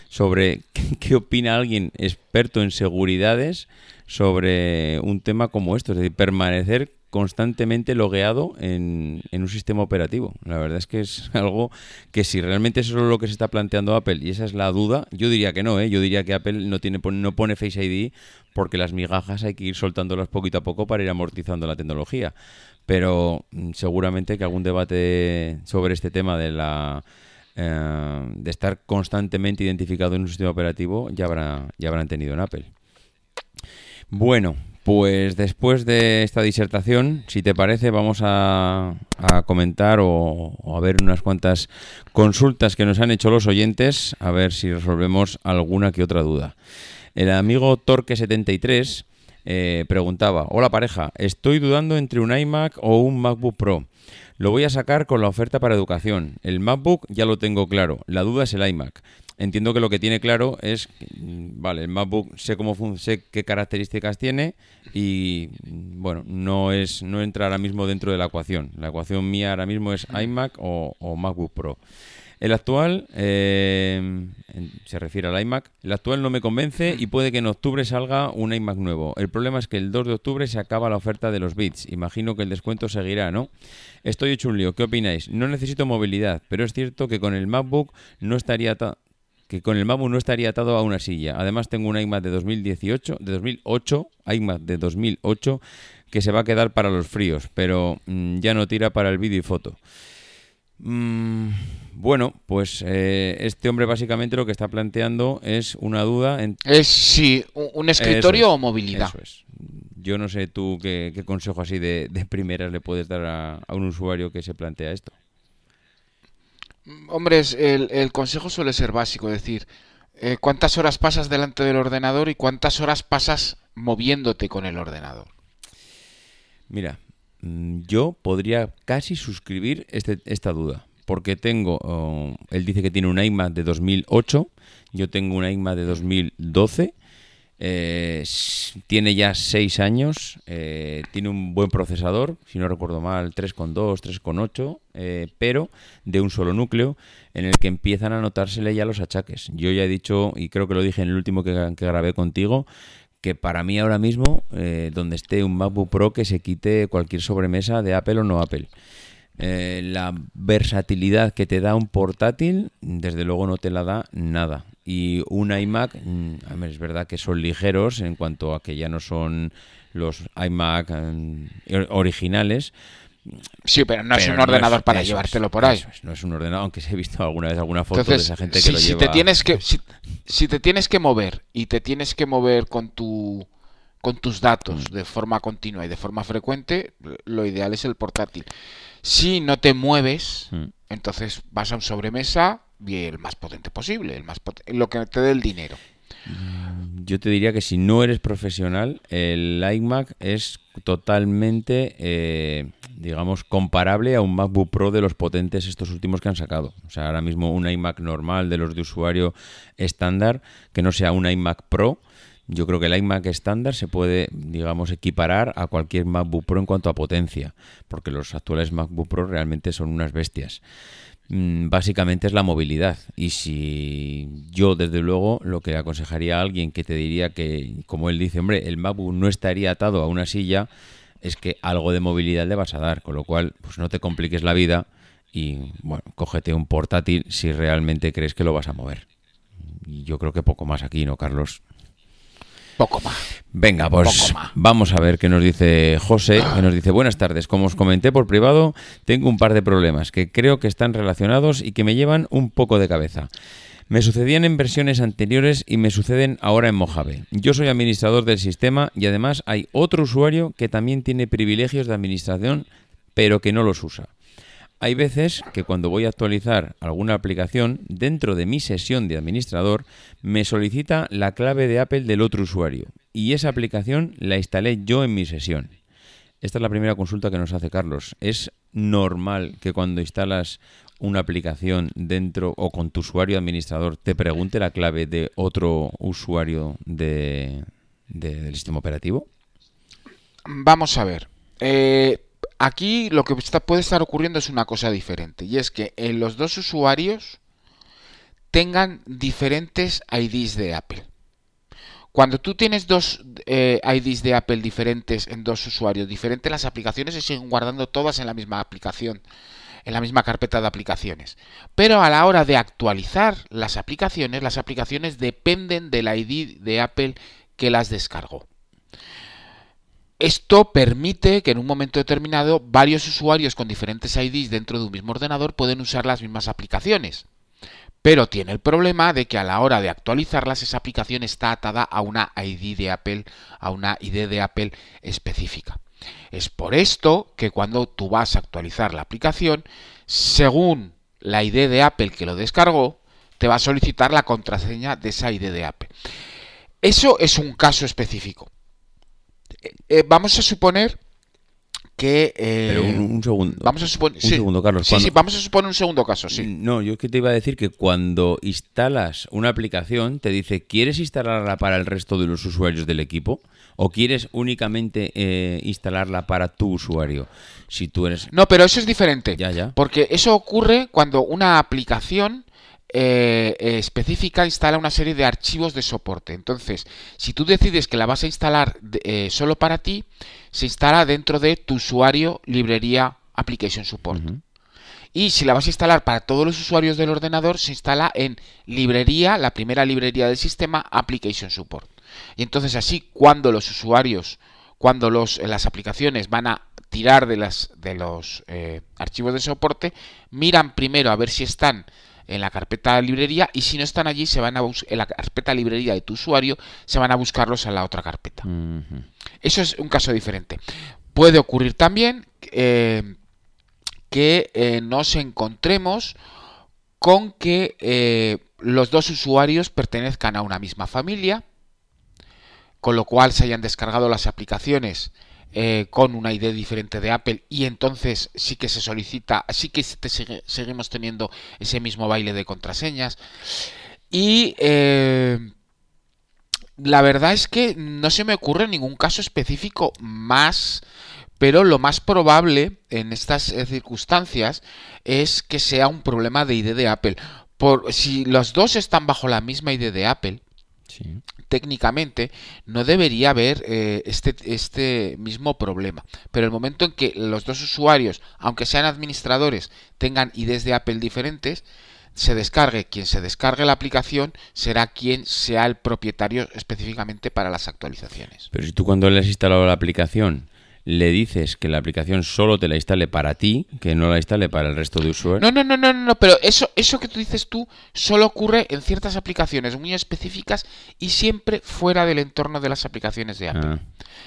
Speaker 1: sobre <laughs> qué, qué opina alguien experto en seguridades sobre un tema como esto. Es decir, permanecer constantemente logueado en, en un sistema operativo. La verdad es que es <laughs> algo que si realmente eso es lo que se está planteando Apple y esa es la duda, yo diría que no, ¿eh? yo diría que Apple no, tiene, no pone Face ID porque las migajas hay que ir soltándolas poquito a poco para ir amortizando la tecnología. Pero mm, seguramente que algún debate sobre este tema de la eh, de estar constantemente identificado en un sistema operativo ya habrá ya habrán tenido en Apple. Bueno, pues después de esta disertación, si te parece, vamos a, comentar o, o a ver unas cuantas consultas que nos han hecho los oyentes, a ver si resolvemos alguna que otra duda. El amigo Torque73 eh, preguntaba, hola pareja, estoy dudando entre un iMac o un MacBook Pro. Lo voy a sacar con la oferta para educación. El MacBook ya lo tengo claro, la duda es el iMac. Entiendo que lo que tiene claro es, mm, vale, el MacBook sé cómo sé qué características tiene y mm, bueno, no es no entra ahora mismo dentro de la ecuación. La ecuación mía ahora mismo es iMac o, o MacBook Pro. El actual, eh, se refiere al iMac, el actual no me convence y puede que en octubre salga un iMac nuevo. El problema es que el 2 de octubre se acaba la oferta de los bits. Imagino que el descuento seguirá, ¿no? Estoy hecho un lío. ¿Qué opináis? No necesito movilidad, pero es cierto que con el MacBook no estaría ta- que con el MacBook no estaría atado a una silla. Además tengo un iMac de 2018, de 2008, iMac de 2008 que se va a quedar para los fríos, pero mm, ya no tira para el vídeo y foto. Mm, bueno, pues eh, este hombre básicamente lo que está planteando es una duda. En...
Speaker 2: Es sí, un escritorio o movilidad.
Speaker 1: Eso es. Yo no sé tú qué, consejo así de, primeras le puedes dar a, un usuario que se plantea esto.
Speaker 2: Hombre, el, el consejo suele ser básico, es decir, eh, cuántas horas pasas delante del ordenador y cuántas horas pasas moviéndote con el ordenador.
Speaker 1: Mira, mm, yo podría casi suscribir este, esta duda, porque tengo, oh, él dice que tiene un iMac de 2008, yo tengo un iMac de 2012 eh, tiene ya 6 años, eh, tiene un buen procesador, si no recuerdo mal, 3.2, 3.8, eh, pero de un solo núcleo en el que empiezan a notársele ya los achaques. Yo ya he dicho, y creo que lo dije en el último que, grabé contigo, que para mí ahora mismo, donde esté un MacBook Pro, que se quite cualquier sobremesa de Apple o no Apple. la versatilidad que te da un portátil, desde luego no te la da nada y un iMac, mm, es verdad que son ligeros en cuanto a que ya no son los iMac mm, originales.
Speaker 2: Sí, pero no es un ordenador para llevártelo por ahí.
Speaker 1: no es un ordenador, aunque se he visto alguna vez alguna foto de esa gente que lo
Speaker 2: si Te tienes que, <laughs> si, te tienes que mover y te tienes que mover con tu con tus datos mm. de forma continua y de forma frecuente, lo ideal es el portátil. Si no te mueves, entonces vas a un sobremesa, el más potente posible, el más lo que te dé el dinero.
Speaker 1: Mm, yo te diría que si no eres profesional, el iMac es totalmente, eh, digamos, comparable a un MacBook Pro de los potentes estos últimos que han sacado. O sea, ahora mismo un iMac normal de los de usuario estándar, que no sea un iMac Pro, yo creo que el iMac estándar se puede, digamos, equiparar a cualquier MacBook Pro en cuanto a potencia, porque los actuales MacBook Pro realmente son unas bestias. Mm, básicamente es la movilidad. Y si yo, desde luego, lo que aconsejaría a alguien que te diría que, como él dice, hombre, el MacBook no estaría atado a una silla, es que algo de movilidad le vas a dar, con lo cual, pues no te compliques la vida y, bueno, cógete un portátil si realmente crees que lo vas a mover. Y yo creo que poco más aquí, ¿no, Carlos?
Speaker 2: Poco más.
Speaker 1: Venga, pues vamos a ver qué nos dice José, que nos dice, buenas tardes, como os comenté por privado, tengo un par de problemas que creo que están relacionados y que me llevan un poco de cabeza. Me sucedían en versiones anteriores y me suceden ahora en Mojave. Yo soy administrador del sistema y además hay otro usuario que también tiene privilegios de administración, pero que no los usa. Hay veces que cuando voy a actualizar alguna aplicación, dentro de mi sesión de administrador, me solicita la clave de Apple del otro usuario y esa aplicación la instalé yo en mi sesión. Esta es la primera consulta que nos hace Carlos. ¿Es normal que cuando instalas una aplicación dentro o con tu usuario administrador te pregunte la clave de otro usuario del sistema operativo?
Speaker 2: Vamos a ver. Eh, Aquí lo que puede estar ocurriendo es una cosa diferente y es que en los dos usuarios tengan diferentes IDs de Apple. Cuando tú tienes dos eh, IDs de Apple diferentes en dos usuarios diferentes, las aplicaciones se siguen guardando todas en la misma aplicación, en la misma carpeta de aplicaciones. Pero a la hora de actualizar las aplicaciones, las aplicaciones dependen del ID de Apple que las descargó. Esto permite que en un momento determinado varios usuarios con diferentes IDs dentro de un mismo ordenador pueden usar las mismas aplicaciones. Pero tiene el problema de que a la hora de actualizarlas esa aplicación está atada a una ID de Apple, a una ID de Apple específica. Es por esto que cuando tú vas a actualizar la aplicación, según la ID de Apple que lo descargó, te va a solicitar la contraseña de esa ID de Apple. Eso es un caso específico. Eh, vamos a suponer que...
Speaker 1: Eh, Pero un, segundo.
Speaker 2: Vamos a suponer...
Speaker 1: Un segundo, Carlos.
Speaker 2: Sí, sí, vamos a suponer un segundo caso, sí.
Speaker 1: No, yo es que te iba a decir que cuando instalas una aplicación, te dice, ¿quieres instalarla para el resto de los usuarios del equipo? ¿O quieres únicamente eh, instalarla para tu usuario? Si tú eres...
Speaker 2: No, pero eso es diferente.
Speaker 1: Ya, ya.
Speaker 2: Porque eso ocurre cuando una aplicación eh, específica instala una serie de archivos de soporte. Entonces, si tú decides que la vas a instalar eh, solo para ti, se instala dentro de tu usuario librería Application Support. Y si la vas a instalar para todos los usuarios del ordenador, se instala en librería, la primera librería del sistema, Application Support. Y entonces así, cuando los usuarios, cuando los, las aplicaciones van a tirar de, las, de los eh, archivos de soporte, miran primero a ver si están en la carpeta librería y si no están allí se van a en la carpeta librería de tu usuario se van a buscarlos a la otra carpeta. Eso es un caso diferente. Puede ocurrir también eh, que eh, nos encontremos con que eh, los dos usuarios pertenezcan a una misma familia, con lo cual se hayan descargado las aplicaciones con una ID diferente de Apple y entonces sí que se solicita, sí que seguimos teniendo ese mismo baile de contraseñas. Y la verdad es que no se me ocurre ningún caso específico más, pero lo más probable en estas eh, circunstancias es que sea un problema de ID de Apple. Por, si los dos están bajo la misma ID de Apple, técnicamente no debería haber eh, este, este mismo problema. Pero el momento en que los dos usuarios, aunque sean administradores, tengan IDs de Apple diferentes, se descargue, quien se descargue la aplicación será quien sea el propietario específicamente para las actualizaciones.
Speaker 1: Pero si tú cuando le has instalado la aplicación le dices que la aplicación solo te la instale para ti, que no la instale para el resto de usuarios.
Speaker 2: No, no, no, no, no, pero eso, eso que tú dices tú solo ocurre en ciertas aplicaciones muy específicas y siempre fuera del entorno de las aplicaciones de Apple. Ah.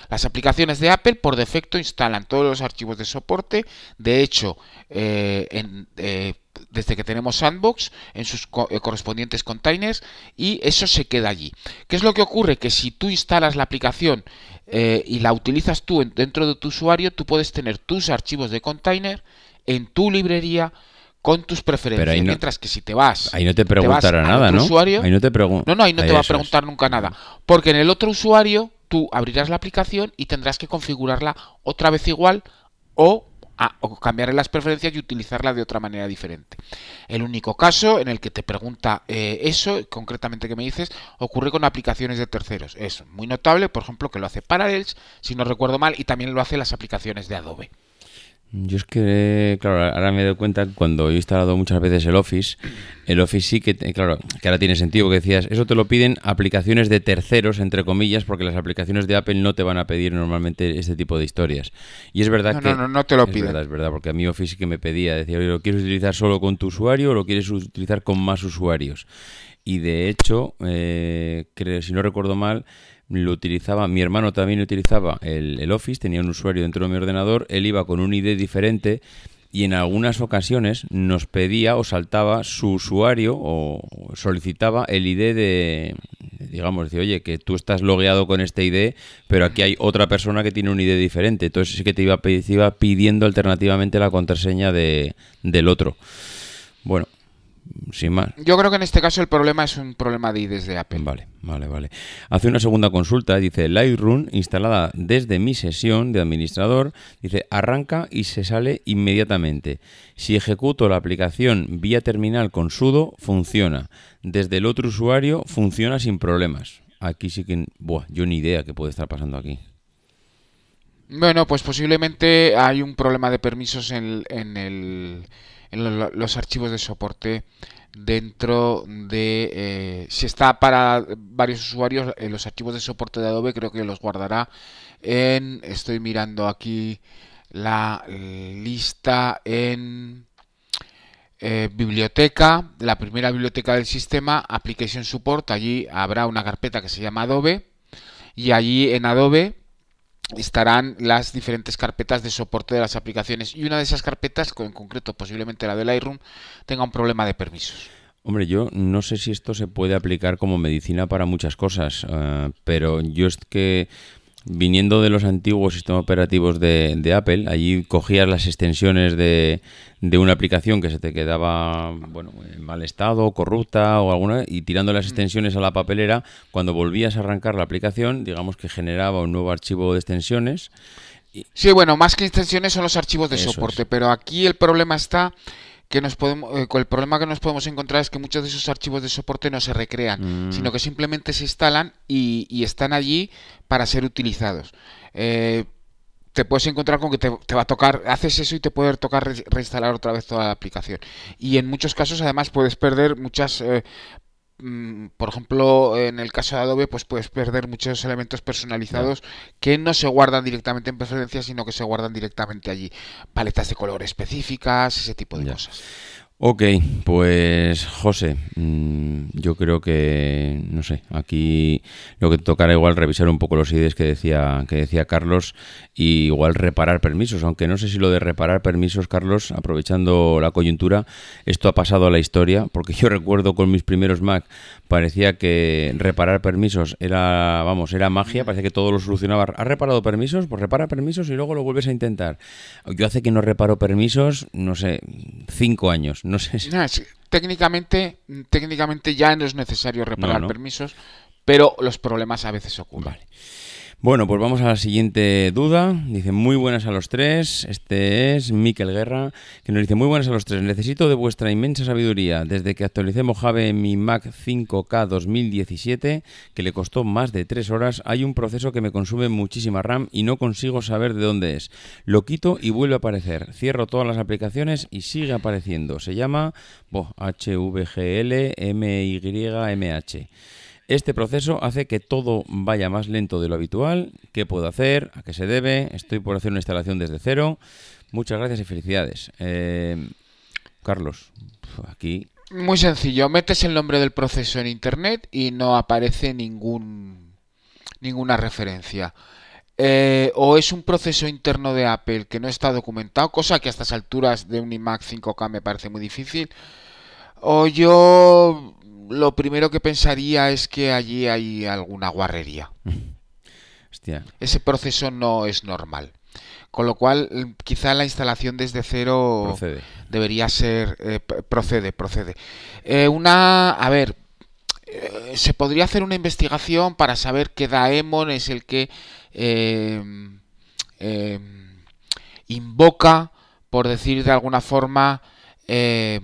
Speaker 2: Las aplicaciones de Apple por defecto instalan todos los archivos de soporte. De hecho, eh, en, eh, desde que tenemos Sandbox en sus eh, correspondientes containers y eso se queda allí. ¿Qué es lo que ocurre? Que si tú instalas la aplicación eh, y la utilizas tú dentro de tu usuario, tú puedes tener tus archivos de container en tu librería con tus preferencias. mientras que si te vas.
Speaker 1: Ahí no te preguntará nada, ¿no?
Speaker 2: Usuario,
Speaker 1: ahí no te
Speaker 2: No, no, ahí no te va a preguntar nunca nada. Porque en el otro usuario tú abrirás la aplicación y tendrás que configurarla otra vez igual o o cambiar las preferencias y utilizarla de otra manera diferente. El único caso en el que te pregunta eh, eso, concretamente que me dices, ocurre con aplicaciones de terceros. Es muy notable, por ejemplo, que lo hace Parallels, si no recuerdo mal, y también lo hace las aplicaciones de Adobe.
Speaker 1: Yo es que, claro, ahora me doy cuenta cuando he instalado muchas veces el Office, el Office sí que, claro, que ahora tiene sentido, que decías, eso te lo piden aplicaciones de terceros, entre comillas, porque las aplicaciones de Apple no te van a pedir normalmente este tipo de historias. Y es verdad que...
Speaker 2: No, no, no te lo
Speaker 1: es
Speaker 2: piden.
Speaker 1: Verdad, es verdad, porque a mí Office sí que me pedía, decía, oye, ¿lo quieres utilizar solo con tu usuario o lo quieres utilizar con más usuarios? Y de hecho, eh, creo, si no recuerdo mal, lo utilizaba, mi hermano también utilizaba el, Office, tenía un usuario dentro de mi ordenador, él iba con un ID diferente y en algunas ocasiones nos pedía o saltaba su usuario o solicitaba el ID de, digamos, decir, oye, que tú estás logueado con este ID, pero aquí hay otra persona que tiene un ID diferente. Entonces sí que te iba, te pidiendo alternativamente la contraseña de, del otro. Bueno, sin más.
Speaker 2: Yo creo que en este caso el problema es un problema de IDs de Apple.
Speaker 1: Vale, vale, vale. Hace una segunda consulta, dice Lightroom instalada desde mi sesión de administrador, dice arranca y se sale inmediatamente. Si ejecuto la aplicación vía terminal con sudo, funciona. Desde el otro usuario funciona sin problemas. Aquí sí que, buah, yo ni idea qué puede estar pasando aquí.
Speaker 2: Bueno, pues posiblemente hay un problema de permisos en, en el los archivos de soporte dentro de eh, si está para varios usuarios en los archivos de soporte de Adobe creo que los guardará en estoy mirando aquí la lista en eh, biblioteca la primera biblioteca del sistema application support allí habrá una carpeta que se llama Adobe y allí en Adobe estarán las diferentes carpetas de soporte de las aplicaciones y una de esas carpetas, en concreto posiblemente la de Lightroom, tenga un problema de permisos.
Speaker 1: Hombre, yo no sé si esto se puede aplicar como medicina para muchas cosas, eh, pero yo es que viniendo de los antiguos sistemas operativos de, Apple, allí cogías las extensiones de, de, una aplicación que se te quedaba bueno, en mal estado, corrupta o alguna, y tirando las mm. extensiones a la papelera, cuando volvías a arrancar la aplicación, digamos que generaba un nuevo archivo de extensiones.
Speaker 2: Sí, bueno, más que extensiones son los archivos de soporte, pero aquí el problema está que nos podemos, eh, el problema que nos podemos encontrar es que muchos de esos archivos de soporte no se recrean, mm. sino que simplemente se instalan y, están allí para ser utilizados. Eh, te puedes encontrar con que te, va a tocar, haces eso y te puede tocar reinstalar otra vez toda la aplicación. Y en muchos casos además puedes perder muchas... Eh, por ejemplo, en el caso de Adobe, pues puedes perder muchos elementos personalizados que no se guardan directamente en preferencias, sino que se guardan directamente allí. Paletas de color específicas, ese tipo de cosas.
Speaker 1: Ok, pues José, mm, yo creo que, no sé, aquí lo que tocará igual revisar un poco los ideas que decía, que decía Carlos y igual reparar permisos, aunque no sé si lo de reparar permisos, Carlos, aprovechando la coyuntura, esto ha pasado a la historia, porque yo <laughs> recuerdo con mis primeros Mac parecía que reparar permisos era, vamos, era magia, parecía que todo lo solucionaba. ¿Has reparado permisos? Pues repara permisos y luego lo vuelves a intentar. Yo hace que no reparo permisos, no sé, cinco años, no sé. Si...
Speaker 2: técnicamente, técnicamente ya no es necesario reparar permisos, pero los problemas a veces ocurren. Vale.
Speaker 1: Bueno, pues vamos a la siguiente duda. Dice, muy buenas a los tres. Este es Miquel Guerra, que nos dice, muy buenas a los tres. Necesito de vuestra inmensa sabiduría. Desde que actualicé Mojave en mi Mac 5K 2017, que le costó más de tres horas, hay un proceso que me consume muchísima RAM y no consigo saber de dónde es. Lo quito y vuelve a aparecer. Cierro todas las aplicaciones y sigue apareciendo. Se llama HVGL este proceso hace que todo vaya más lento de lo habitual. ¿Qué puedo hacer? ¿A qué se debe? Estoy por hacer una instalación desde cero. Muchas gracias y felicidades. Eh, Carlos, aquí...
Speaker 2: Muy sencillo. Metes el nombre del proceso en Internet y no aparece ningún, ninguna referencia. Eh, o es un proceso interno de Apple que no está documentado, cosa que a estas alturas de un iMac 5K me parece muy difícil. O yo lo primero que pensaría es que allí hay alguna guarrería. <laughs> Ese proceso no es normal. Con lo cual, quizá la instalación desde cero debería ser. Eh, procede, procede. Eh, una. A ver. Eh, se podría hacer una investigación para saber qué Daemon es el que invoca, por decir de alguna forma, eh,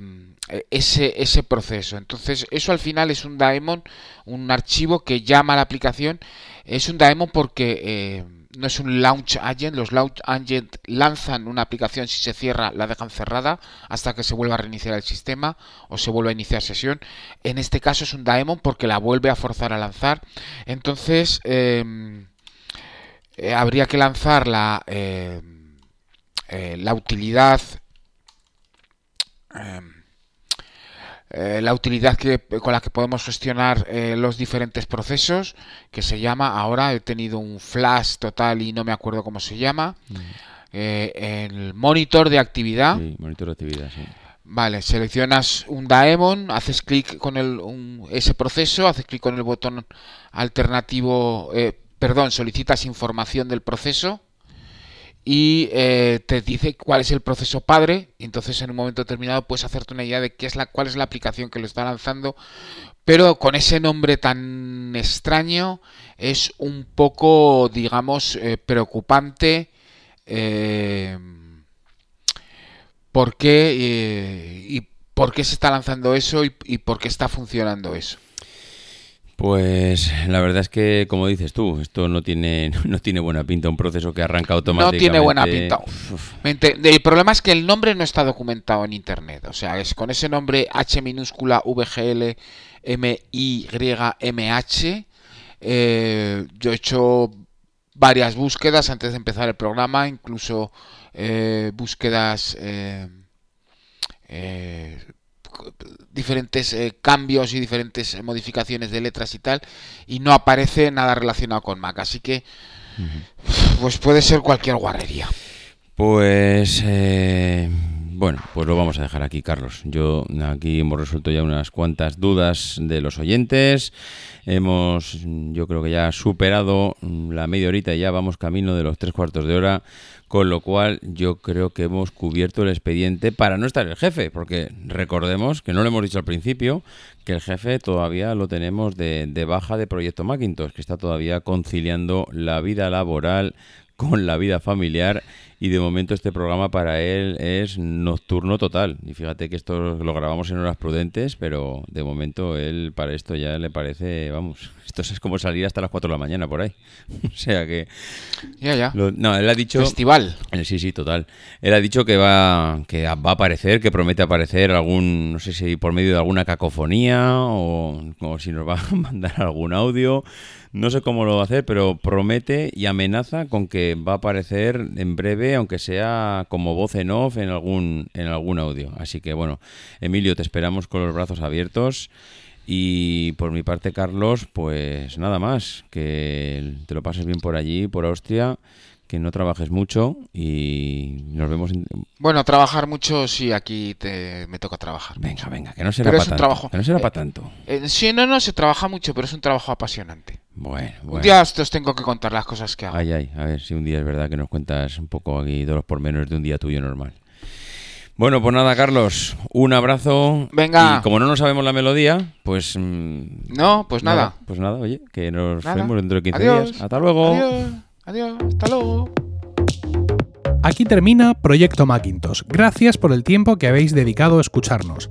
Speaker 2: ese, ese proceso. Entonces, eso al final es un daemon, un archivo que llama a la aplicación. Es un daemon porque eh, no es un launch agent. Los launch agent lanzan una aplicación, si se cierra, la dejan cerrada hasta que se vuelva a reiniciar el sistema o se vuelva a iniciar sesión. En este caso es un daemon porque la vuelve a forzar a lanzar. Entonces, eh, habría que lanzar la, la utilidad. Eh, la utilidad que, con la que podemos gestionar eh, los diferentes procesos, que se llama, ahora he tenido un flash total y no me acuerdo cómo se llama, mm. eh, el monitor de actividad.
Speaker 1: monitor de actividad, sí.
Speaker 2: Vale, seleccionas un daemon, haces clic con el, ese proceso, haces clic con el botón alternativo, perdón, solicitas información del proceso y eh, te dice cuál es el proceso padre y entonces en un momento determinado puedes hacerte una idea de qué es la, cuál es la aplicación que lo está lanzando pero con ese nombre tan extraño es un poco digamos eh, preocupante eh, por qué y por qué se está lanzando eso y por qué está funcionando eso
Speaker 1: pues la verdad es que, como dices tú, esto no tiene, <laughs> no tiene buena pinta, un proceso que arranca automáticamente.
Speaker 2: No tiene buena pinta. El problema es que el nombre no está documentado en Internet. O sea, es con ese nombre H minúscula VGL M Y M H. Eh, yo he hecho varias búsquedas antes de empezar el programa, incluso eh, búsquedas eh, diferentes eh, cambios y diferentes eh, modificaciones de letras y tal, y no aparece nada relacionado con Mac. Así que, pues puede ser cualquier guarrería.
Speaker 1: Pues, eh, bueno, pues lo vamos a dejar aquí, Carlos. Yo aquí hemos resuelto ya unas cuantas dudas de los oyentes. Hemos, yo creo que ya superado la media horita y ya vamos camino de los tres cuartos de hora con lo cual yo creo que hemos cubierto el expediente para no estar el jefe, porque recordemos que no lo hemos dicho al principio, que el jefe todavía lo tenemos de, baja de Proyecto Macintosh, que está todavía conciliando la vida laboral con la vida familiar y de momento este programa para él es nocturno total. Y fíjate que esto lo grabamos en horas prudentes, pero de momento él para esto ya le parece, vamos, <laughs> esto es como salir hasta las 4 de la mañana por ahí. <laughs> o sea que...
Speaker 2: Ya, ya.
Speaker 1: no, él ha dicho...
Speaker 2: Festival.
Speaker 1: Eh, sí, sí, total. Él ha dicho que va, que va a aparecer, que promete aparecer algún, no sé si por medio de alguna cacofonía o, o si nos va <laughs> a mandar algún audio. No sé cómo lo va a hacer, pero promete y amenaza con que va a aparecer en breve, aunque sea como voz en off en algún, en algún audio. Así que bueno, Emilio, te esperamos con los brazos abiertos. Y por mi parte, Carlos, pues nada más, que te lo pases bien por allí, por Austria, que no trabajes mucho y nos vemos. En...
Speaker 2: Bueno, trabajar mucho sí, aquí te, me toca trabajar.
Speaker 1: Venga, venga, que no será para tanto.
Speaker 2: Trabajo,
Speaker 1: que no será para tanto.
Speaker 2: Eh, sí, no, no, se trabaja mucho, pero es un trabajo apasionante.
Speaker 1: Bueno, bueno.
Speaker 2: Un día os tengo que contar las cosas que hago.
Speaker 1: Ay, ay, a ver si un día es verdad que nos cuentas un poco aquí de los pormenores de un día tuyo normal. Bueno, pues nada, Carlos, un abrazo.
Speaker 2: Venga.
Speaker 1: Y como no nos sabemos la melodía, pues.
Speaker 2: Mm, no, pues nada.
Speaker 1: Pues nada, oye, que nos vemos dentro de 15 días. Hasta luego.
Speaker 2: Adiós. Adiós. Hasta luego.
Speaker 3: Aquí termina Proyecto Macintosh. Gracias por el tiempo que habéis dedicado a escucharnos.